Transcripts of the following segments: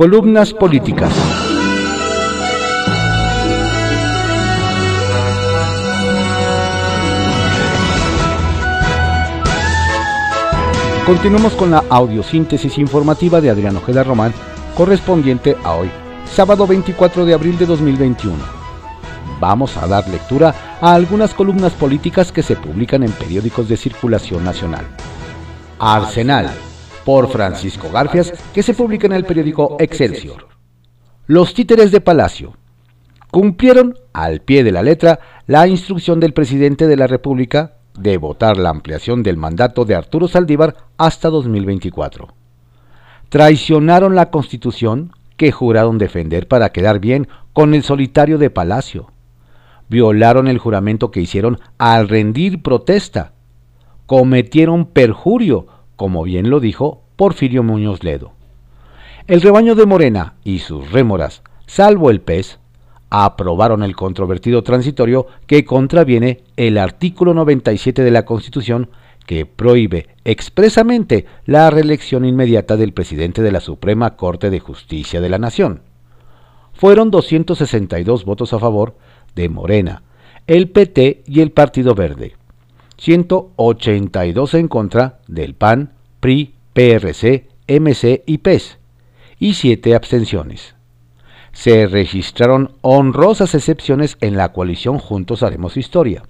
Columnas políticas. Continuamos con la audiosíntesis informativa de Adriano Ojeda Román, correspondiente a hoy, sábado 24 de abril de 2021. Vamos a dar lectura a algunas columnas políticas que se publican en periódicos de circulación nacional. Arsenal, por Francisco Garfias, que se publica en el periódico Excelsior. Los títeres de Palacio cumplieron al pie de la letra la instrucción del presidente de la República de votar la ampliación del mandato de Arturo Saldívar hasta 2024. Traicionaron la constitución que juraron defender para quedar bien con el solitario de Palacio. Violaron el juramento que hicieron al rendir protesta. Cometieron perjurio, como bien lo dijo Porfirio Muñoz Ledo. El rebaño de Morena y sus rémoras, salvo el pez, aprobaron el controvertido transitorio que contraviene el artículo 97 de la Constitución que prohíbe expresamente la reelección inmediata del presidente de la Suprema Corte de Justicia de la Nación. Fueron 262 votos a favor de Morena, el PT y el Partido Verde, 182 en contra del PAN, PRI, PRC, MC y PES, y 7 abstenciones se registraron honrosas excepciones en la coalición Juntos Haremos Historia.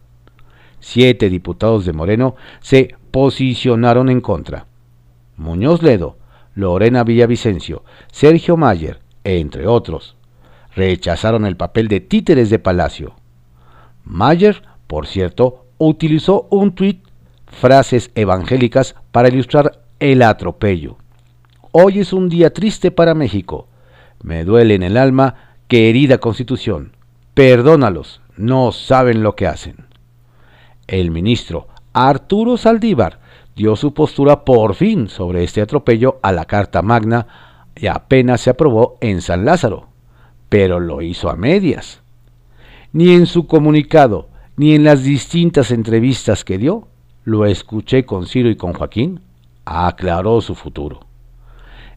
Siete diputados de Moreno se posicionaron en contra. Muñoz Ledo, Lorena Villavicencio, Sergio Mayer, entre otros, rechazaron el papel de títeres de Palacio. Mayer, por cierto, utilizó un tuit, frases evangélicas para ilustrar el atropello. Hoy es un día triste para México. Me duele en el alma, querida Constitución. Perdónalos, no saben lo que hacen. El ministro Arturo Saldívar dio su postura por fin sobre este atropello a la Carta Magna y apenas se aprobó en San Lázaro, pero lo hizo a medias. Ni en su comunicado, ni en las distintas entrevistas que dio, lo escuché con Ciro y con Joaquín, aclaró su futuro.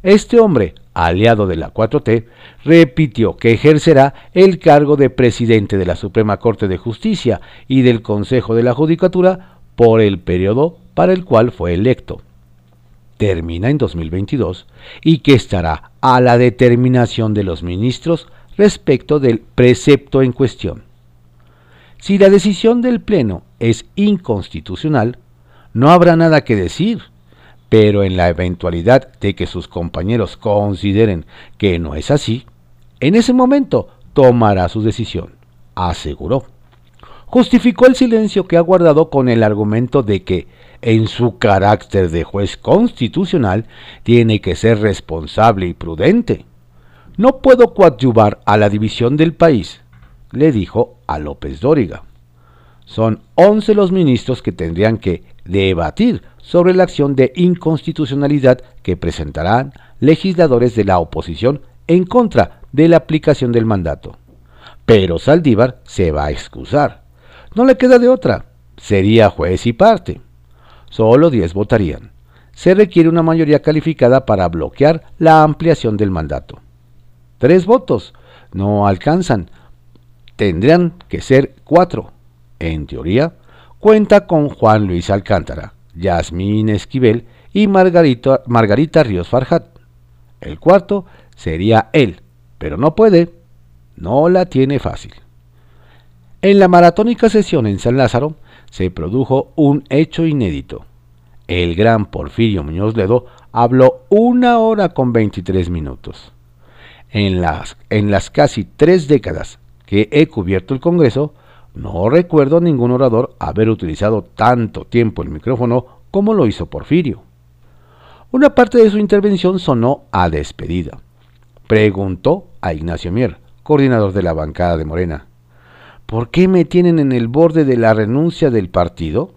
Este hombre aliado de la 4T, repitió que ejercerá el cargo de presidente de la Suprema Corte de Justicia y del Consejo de la Judicatura por el periodo para el cual fue electo. Termina en 2022 y que estará a la determinación de los ministros respecto del precepto en cuestión. Si la decisión del Pleno es inconstitucional, no habrá nada que decir pero en la eventualidad de que sus compañeros consideren que no es así, en ese momento tomará su decisión, aseguró. Justificó el silencio que ha guardado con el argumento de que, en su carácter de juez constitucional, tiene que ser responsable y prudente. No puedo coadyuvar a la división del país, le dijo a López Dóriga. Son once los ministros que tendrían que debatir sobre la acción de inconstitucionalidad que presentarán legisladores de la oposición en contra de la aplicación del mandato. Pero Saldívar se va a excusar. No le queda de otra. Sería juez y parte. Solo 10 votarían. Se requiere una mayoría calificada para bloquear la ampliación del mandato. Tres votos. No alcanzan. Tendrían que ser cuatro. En teoría, cuenta con Juan Luis Alcántara, Yasmín Esquivel y Margarita, Margarita Ríos Farjat. El cuarto sería él, pero no puede, no la tiene fácil. En la maratónica sesión en San Lázaro se produjo un hecho inédito. El gran Porfirio Muñoz Ledo habló una hora con 23 minutos. En las, en las casi tres décadas que he cubierto el Congreso, no recuerdo ningún orador haber utilizado tanto tiempo el micrófono como lo hizo Porfirio. Una parte de su intervención sonó a despedida. Preguntó a Ignacio Mier, coordinador de la bancada de Morena, ¿por qué me tienen en el borde de la renuncia del partido?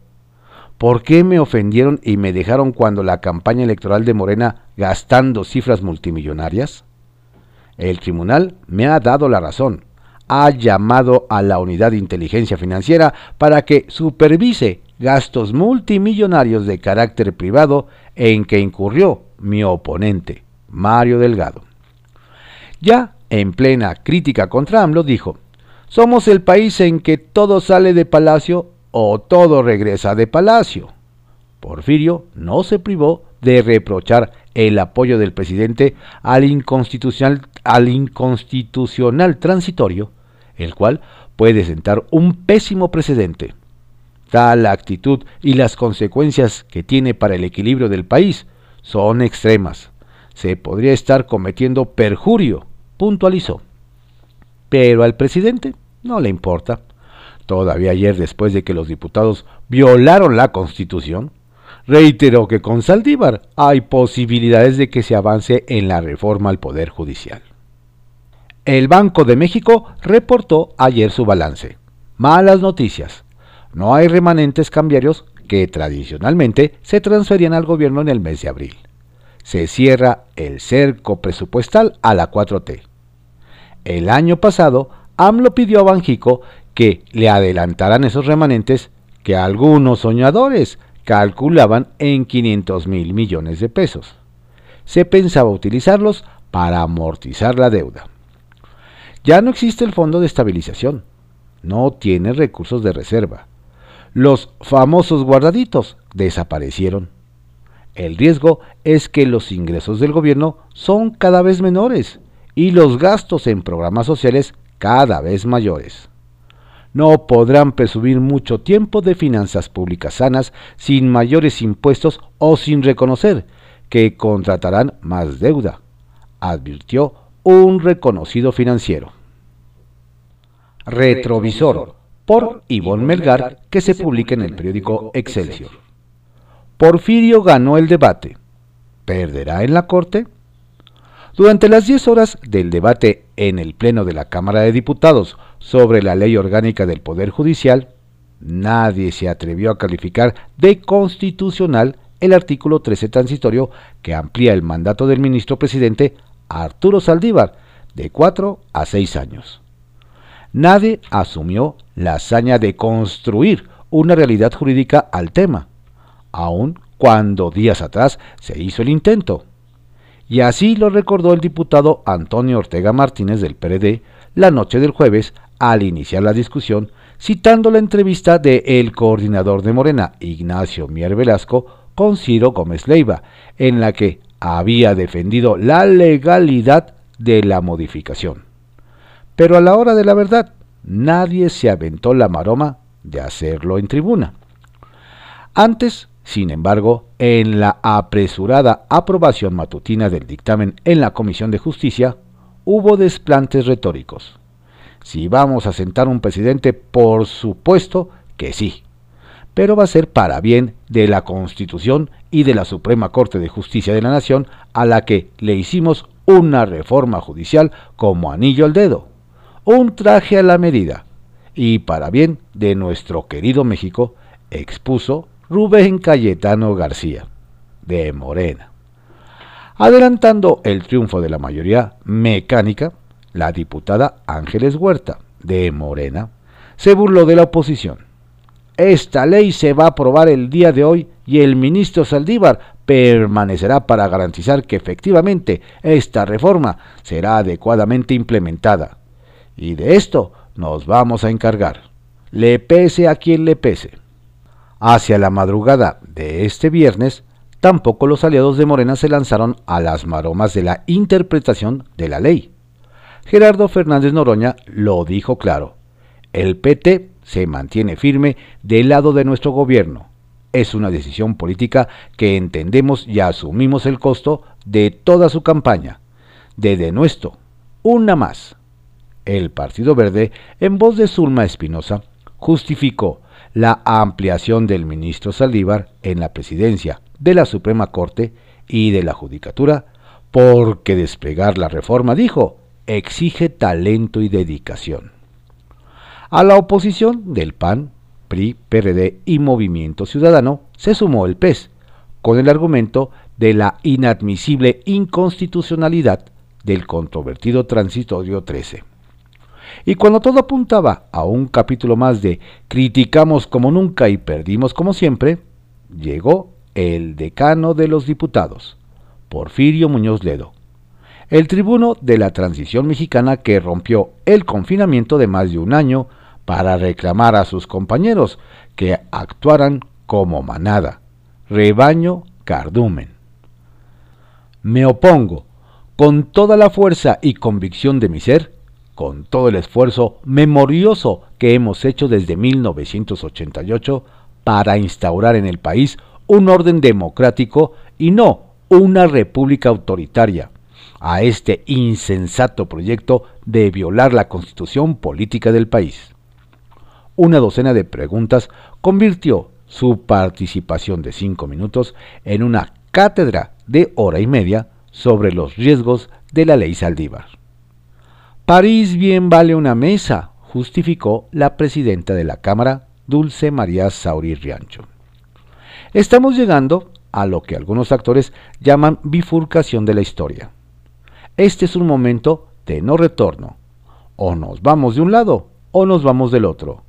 ¿Por qué me ofendieron y me dejaron cuando la campaña electoral de Morena gastando cifras multimillonarias? El tribunal me ha dado la razón ha llamado a la unidad de inteligencia financiera para que supervise gastos multimillonarios de carácter privado en que incurrió mi oponente, Mario Delgado. Ya en plena crítica contra AMLO dijo, somos el país en que todo sale de palacio o todo regresa de palacio. Porfirio no se privó de reprochar el apoyo del presidente al inconstitucional, al inconstitucional transitorio, el cual puede sentar un pésimo precedente. Tal actitud y las consecuencias que tiene para el equilibrio del país son extremas. Se podría estar cometiendo perjurio, puntualizó. Pero al presidente no le importa. Todavía ayer, después de que los diputados violaron la Constitución, reiteró que con Saldívar hay posibilidades de que se avance en la reforma al Poder Judicial. El Banco de México reportó ayer su balance. Malas noticias. No hay remanentes cambiarios que tradicionalmente se transferían al gobierno en el mes de abril. Se cierra el cerco presupuestal a la 4T. El año pasado, AMLO pidió a Banjico que le adelantaran esos remanentes que algunos soñadores calculaban en 500 mil millones de pesos. Se pensaba utilizarlos para amortizar la deuda. Ya no existe el fondo de estabilización. No tiene recursos de reserva. Los famosos guardaditos desaparecieron. El riesgo es que los ingresos del gobierno son cada vez menores y los gastos en programas sociales cada vez mayores no podrán presumir mucho tiempo de finanzas públicas sanas sin mayores impuestos o sin reconocer que contratarán más deuda, advirtió un reconocido financiero. Retrovisor, por Ivonne Melgar, que se publica en el periódico Excelsior. Porfirio ganó el debate. ¿Perderá en la Corte? Durante las 10 horas del debate en el Pleno de la Cámara de Diputados sobre la ley orgánica del Poder Judicial, nadie se atrevió a calificar de constitucional el artículo 13 transitorio que amplía el mandato del ministro presidente Arturo Saldívar de 4 a 6 años. Nadie asumió la hazaña de construir una realidad jurídica al tema, aun cuando días atrás se hizo el intento. Y así lo recordó el diputado Antonio Ortega Martínez del PRD la noche del jueves al iniciar la discusión, citando la entrevista de el coordinador de Morena, Ignacio Mier Velasco, con Ciro Gómez Leiva, en la que había defendido la legalidad de la modificación. Pero a la hora de la verdad, nadie se aventó la maroma de hacerlo en tribuna. Antes sin embargo, en la apresurada aprobación matutina del dictamen en la Comisión de Justicia, hubo desplantes retóricos. Si vamos a sentar un presidente, por supuesto que sí, pero va a ser para bien de la Constitución y de la Suprema Corte de Justicia de la Nación, a la que le hicimos una reforma judicial como anillo al dedo, un traje a la medida, y para bien de nuestro querido México, expuso Rubén Cayetano García, de Morena. Adelantando el triunfo de la mayoría mecánica, la diputada Ángeles Huerta, de Morena, se burló de la oposición. Esta ley se va a aprobar el día de hoy y el ministro Saldívar permanecerá para garantizar que efectivamente esta reforma será adecuadamente implementada. Y de esto nos vamos a encargar, le pese a quien le pese. Hacia la madrugada de este viernes, tampoco los aliados de Morena se lanzaron a las maromas de la interpretación de la ley. Gerardo Fernández Noroña lo dijo claro. El PT se mantiene firme del lado de nuestro gobierno. Es una decisión política que entendemos y asumimos el costo de toda su campaña. De denuestro, una más. El Partido Verde, en voz de Zulma Espinosa, justificó la ampliación del ministro Saldívar en la presidencia de la Suprema Corte y de la Judicatura, porque desplegar la reforma, dijo, exige talento y dedicación. A la oposición del PAN, PRI, PRD y Movimiento Ciudadano se sumó el PES, con el argumento de la inadmisible inconstitucionalidad del controvertido transitorio 13. Y cuando todo apuntaba a un capítulo más de criticamos como nunca y perdimos como siempre, llegó el decano de los diputados, Porfirio Muñoz Ledo. el tribuno de la transición mexicana que rompió el confinamiento de más de un año para reclamar a sus compañeros que actuaran como manada, rebaño cardumen. Me opongo, con toda la fuerza y convicción de mi ser, con todo el esfuerzo memorioso que hemos hecho desde 1988 para instaurar en el país un orden democrático y no una república autoritaria, a este insensato proyecto de violar la constitución política del país. Una docena de preguntas convirtió su participación de cinco minutos en una cátedra de hora y media sobre los riesgos de la ley Saldívar. París bien vale una mesa, justificó la presidenta de la Cámara, Dulce María Sauri Riancho. Estamos llegando a lo que algunos actores llaman bifurcación de la historia. Este es un momento de no retorno. O nos vamos de un lado o nos vamos del otro.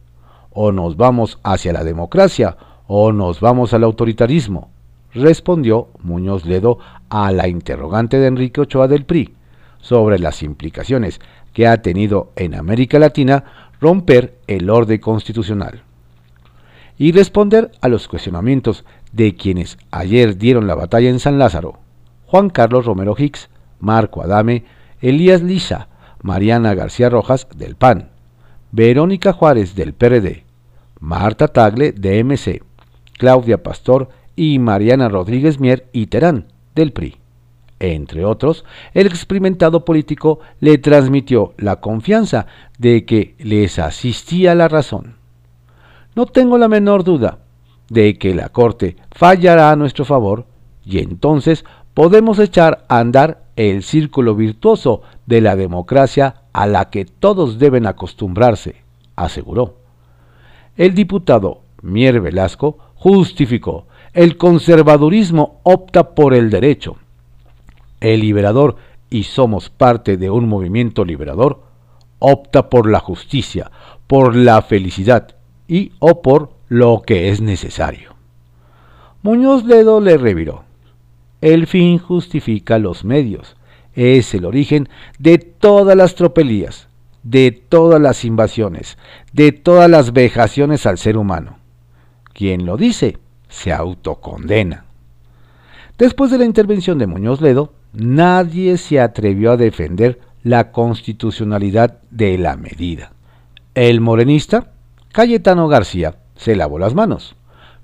O nos vamos hacia la democracia o nos vamos al autoritarismo, respondió Muñoz Ledo a la interrogante de Enrique Ochoa del PRI sobre las implicaciones que ha tenido en América Latina romper el orden constitucional y responder a los cuestionamientos de quienes ayer dieron la batalla en San Lázaro, Juan Carlos Romero Hicks, Marco Adame, Elías Lisa, Mariana García Rojas del PAN, Verónica Juárez del PRD, Marta Tagle de MC, Claudia Pastor y Mariana Rodríguez Mier y Terán del PRI. Entre otros, el experimentado político le transmitió la confianza de que les asistía la razón. No tengo la menor duda de que la Corte fallará a nuestro favor y entonces podemos echar a andar el círculo virtuoso de la democracia a la que todos deben acostumbrarse, aseguró. El diputado Mier Velasco justificó, el conservadurismo opta por el derecho. El liberador, y somos parte de un movimiento liberador, opta por la justicia, por la felicidad y o por lo que es necesario. Muñoz Ledo le reviró. El fin justifica los medios. Es el origen de todas las tropelías, de todas las invasiones, de todas las vejaciones al ser humano. Quien lo dice se autocondena. Después de la intervención de Muñoz Ledo, nadie se atrevió a defender la constitucionalidad de la medida. El morenista, Cayetano García, se lavó las manos.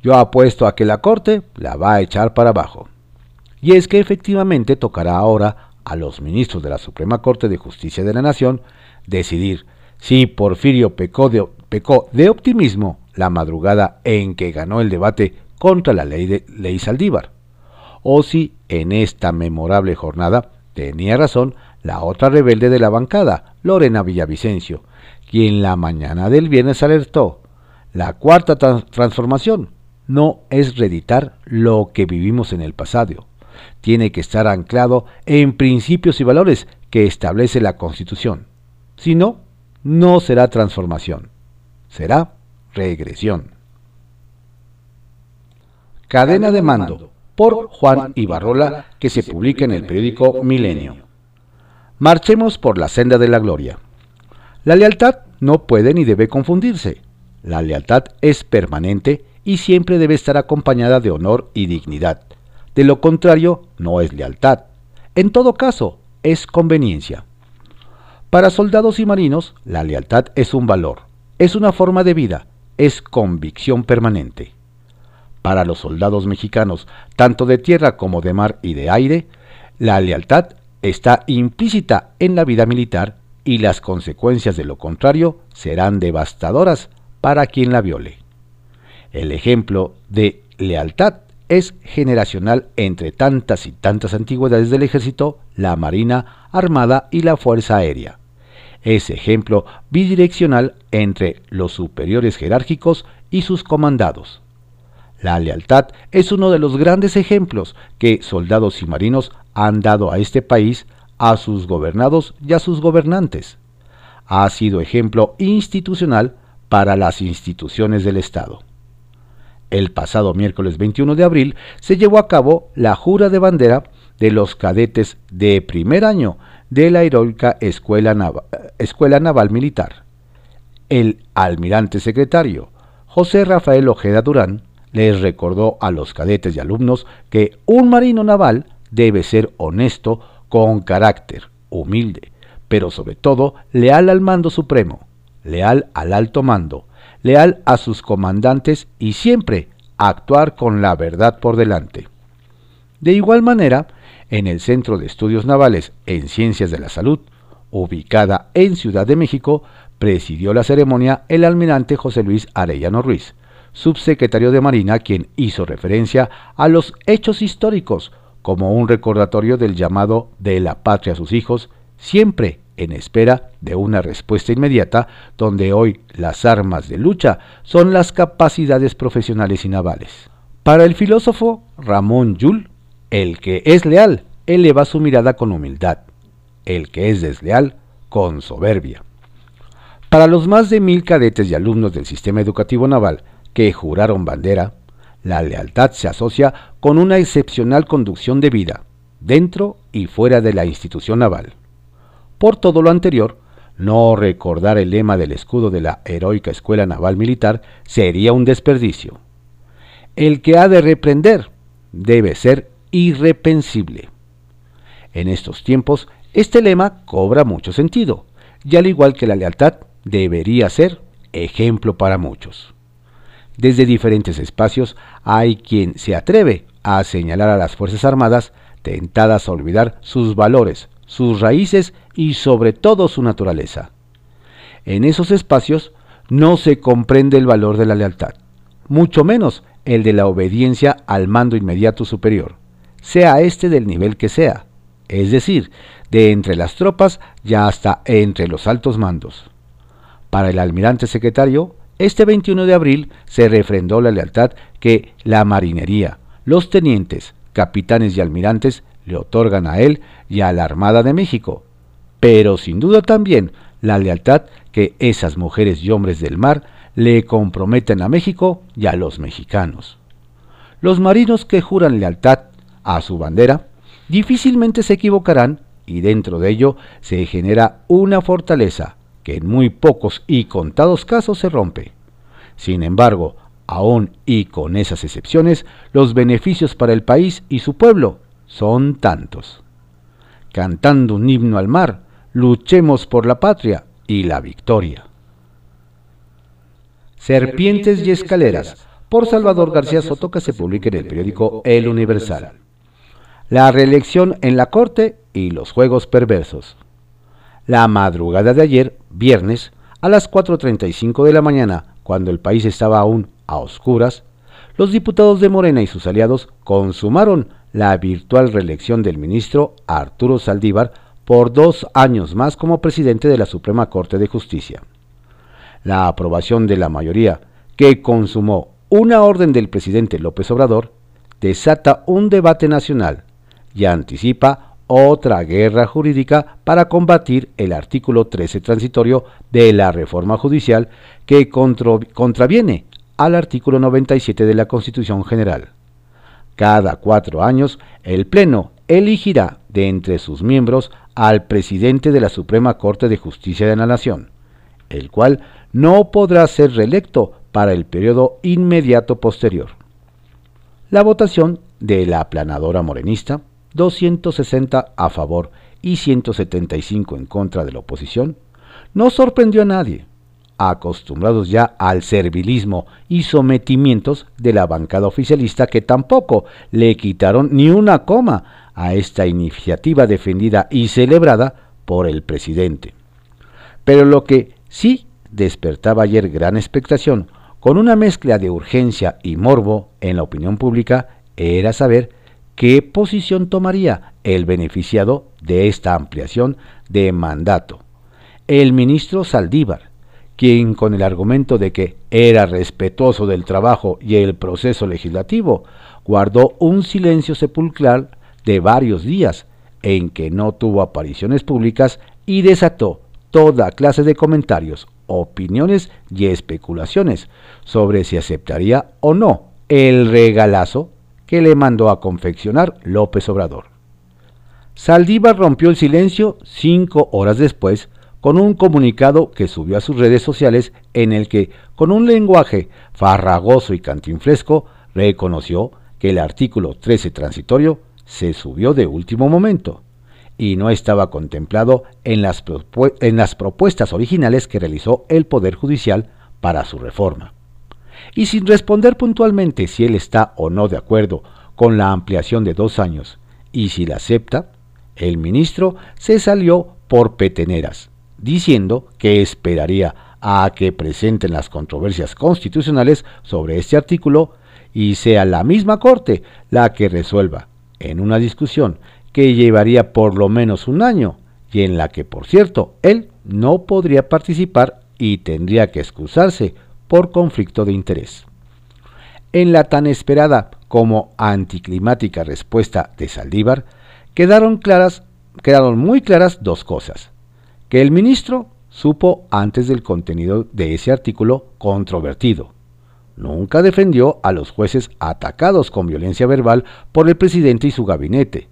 Yo apuesto a que la Corte la va a echar para abajo. Y es que efectivamente tocará ahora a los ministros de la Suprema Corte de Justicia de la Nación decidir si Porfirio pecó de, optimismo la madrugada en que ganó el debate contra la ley, de, ley Saldívar, o si en esta memorable jornada tenía razón la otra rebelde de la bancada, Lorena Villavicencio, quien la mañana del viernes alertó, la cuarta transformación no es reeditar lo que vivimos en el pasado, tiene que estar anclado en principios y valores que establece la Constitución. Si no, no será transformación, será regresión. Cadena de mando por Juan Ibarrola que se publica en el periódico Milenio. Marchemos por la senda de la gloria. La lealtad no puede ni debe confundirse. La lealtad es permanente y siempre debe estar acompañada de honor y dignidad. De lo contrario, no es lealtad. En todo caso, es conveniencia. Para soldados y marinos, la lealtad es un valor, es una forma de vida, es convicción permanente. Para los soldados mexicanos, tanto de tierra como de mar y de aire, la lealtad está implícita en la vida militar y las consecuencias de lo contrario serán devastadoras para quien la viole. El ejemplo de lealtad es generacional entre tantas y tantas antigüedades del ejército, la marina, armada y la fuerza aérea es ejemplo bidireccional entre los superiores jerárquicos y sus comandados. La lealtad es uno de los grandes ejemplos que soldados y marinos han dado a este país, a sus gobernados y a sus gobernantes. Ha sido ejemplo institucional para las instituciones del Estado. El pasado miércoles 21 de abril se llevó a cabo la jura de bandera de los cadetes de primer año de la heroica Escuela Escuela Naval Militar. El almirante secretario, José Rafael Ojeda Durán, les recordó a los cadetes y alumnos que un marino naval debe ser honesto, con carácter, humilde, pero sobre todo leal al mando supremo, leal al alto mando, leal a sus comandantes y siempre actuar con la verdad por delante. De igual manera, en el Centro de Estudios Navales en Ciencias de la Salud, ubicada en Ciudad de México, presidió la ceremonia el almirante José Luis Arellano Ruiz, subsecretario de Marina, quien hizo referencia a los hechos históricos como un recordatorio del llamado de la patria a sus hijos, siempre en espera de una respuesta inmediata, donde hoy las armas de lucha son las capacidades profesionales y navales. Para el filósofo Ramón Yull, el que es leal eleva su mirada con humildad, el que es desleal con soberbia. Para los más de mil cadetes y alumnos del sistema educativo naval que juraron bandera, la lealtad se asocia con una excepcional conducción de vida, dentro y fuera de la institución naval. Por todo lo anterior, no recordar el lema del escudo de la heroica Escuela Naval Militar sería un desperdicio. El que ha de reprender debe ser irrepensible. En estos tiempos, este lema cobra mucho sentido, y al igual que la lealtad, debería ser ejemplo para muchos. Desde diferentes espacios hay quien se atreve a señalar a las Fuerzas Armadas tentadas a olvidar sus valores, sus raíces y sobre todo su naturaleza. En esos espacios no se comprende el valor de la lealtad, mucho menos el de la obediencia al mando inmediato superior, sea este del nivel que sea, es decir, de entre las tropas ya hasta entre los altos mandos. Para el almirante secretario, este 21 de abril se refrendó la lealtad que la marinería, los tenientes, capitanes y almirantes le otorgan a él y a la Armada de México, pero sin duda también la lealtad que esas mujeres y hombres del mar le comprometen a México y a los mexicanos. Los marinos que juran lealtad a su bandera difícilmente se equivocarán y dentro de ello se genera una fortaleza que en muy pocos y contados casos se rompe. Sin embargo, aún y con esas excepciones, los beneficios para el país y su pueblo son tantos. Cantando un himno al mar, luchemos por la patria y la victoria. Serpientes y escaleras, por Salvador García Soto, que se publica en el periódico El Universal. La reelección en la Corte y los juegos perversos. La madrugada de ayer, viernes, a las 4.35 de la mañana, cuando el país estaba aún a oscuras, los diputados de Morena y sus aliados consumaron la virtual reelección del ministro Arturo Saldívar por dos años más como presidente de la Suprema Corte de Justicia. La aprobación de la mayoría, que consumó una orden del presidente López Obrador, desata un debate nacional y anticipa otra guerra jurídica para combatir el artículo 13 transitorio de la reforma judicial que contraviene al artículo 97 de la Constitución General. Cada cuatro años, el Pleno elegirá de entre sus miembros al presidente de la Suprema Corte de Justicia de la Nación, el cual no podrá ser reelecto para el periodo inmediato posterior. La votación de la aplanadora morenista, 260 a favor y 175 en contra de la oposición, no sorprendió a nadie, acostumbrados ya al servilismo y sometimientos de la bancada oficialista que tampoco le quitaron ni una coma a esta iniciativa defendida y celebrada por el presidente. Pero lo que sí despertaba ayer gran expectación, con una mezcla de urgencia y morbo en la opinión pública, era saber qué posición tomaría el beneficiado de esta ampliación de mandato, el ministro Saldívar, quien con el argumento de que era respetuoso del trabajo y el proceso legislativo, guardó un silencio sepulcral de varios días en que no tuvo apariciones públicas y desató toda clase de comentarios, opiniones y especulaciones sobre si aceptaría o no el regalazo que le mandó a confeccionar López Obrador. Saldívar rompió el silencio cinco horas después con un comunicado que subió a sus redes sociales en el que, con un lenguaje farragoso y cantinflesco, reconoció que el artículo 13 transitorio se subió de último momento y no estaba contemplado en las, en las propuestas originales que realizó el Poder Judicial para su reforma. Y sin responder puntualmente si él está o no de acuerdo con la ampliación de dos años y si la acepta, el ministro se salió por peteneras diciendo que esperaría a que presenten las controversias constitucionales sobre este artículo y sea la misma Corte la que resuelva, en una discusión que llevaría por lo menos un año y en la que, por cierto, él no podría participar y tendría que excusarse por conflicto de interés. En la tan esperada como anticlimática respuesta de Saldívar, quedaron claras, quedaron muy claras dos cosas que el ministro supo antes del contenido de ese artículo controvertido. Nunca defendió a los jueces atacados con violencia verbal por el presidente y su gabinete,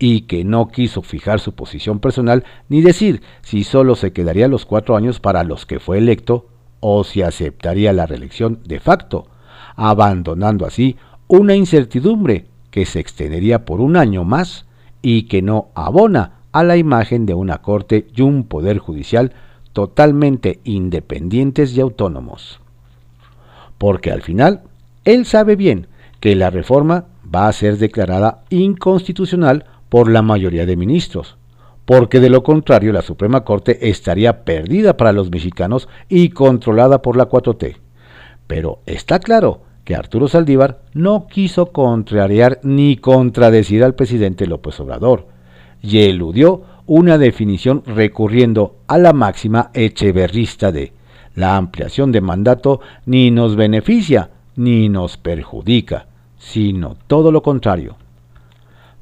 y que no quiso fijar su posición personal ni decir si solo se quedaría los cuatro años para los que fue electo o si aceptaría la reelección de facto, abandonando así una incertidumbre que se extendería por un año más y que no abona a la imagen de una corte y un poder judicial totalmente independientes y autónomos. Porque al final, él sabe bien que la reforma va a ser declarada inconstitucional por la mayoría de ministros, porque de lo contrario la Suprema Corte estaría perdida para los mexicanos y controlada por la 4T. Pero está claro que Arturo Saldívar no quiso contrariar ni contradecir al presidente López Obrador, y eludió una definición recurriendo a la máxima echeverrista de la ampliación de mandato ni nos beneficia ni nos perjudica, sino todo lo contrario.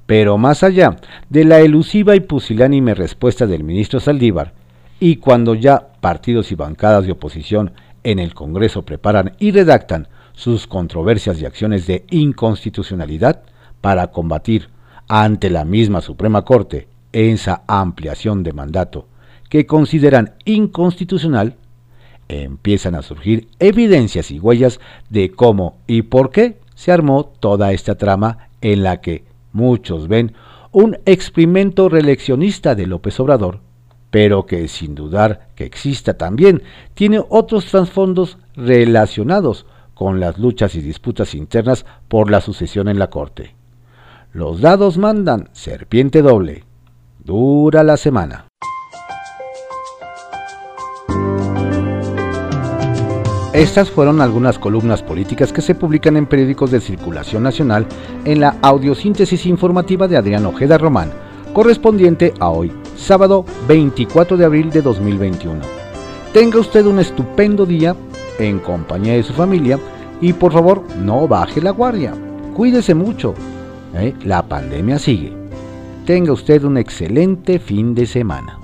Pero más allá de la elusiva y pusilánime respuesta del ministro Saldívar, y cuando ya partidos y bancadas de oposición en el Congreso preparan y redactan sus controversias y acciones de inconstitucionalidad para combatir ante la misma Suprema Corte esa ampliación de mandato que consideran inconstitucional, empiezan a surgir evidencias y huellas de cómo y por qué se armó toda esta trama en la que muchos ven un experimento reeleccionista de López Obrador, pero que sin dudar que exista también tiene otros trasfondos relacionados con las luchas y disputas internas por la sucesión en la Corte. Los dados mandan, serpiente doble. Dura la semana. Estas fueron algunas columnas políticas que se publican en periódicos de circulación nacional en la audiosíntesis informativa de Adrián Ojeda Román, correspondiente a hoy, sábado 24 de abril de 2021. Tenga usted un estupendo día en compañía de su familia y por favor no baje la guardia. Cuídese mucho ¿eh? La pandemia sigue. Tenga usted un excelente fin de semana.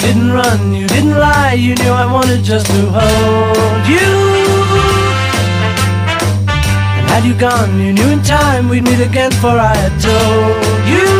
Didn't run, you didn't lie, you knew I wanted just to hold you. And had you gone, you knew in time we'd meet again, for I had told you.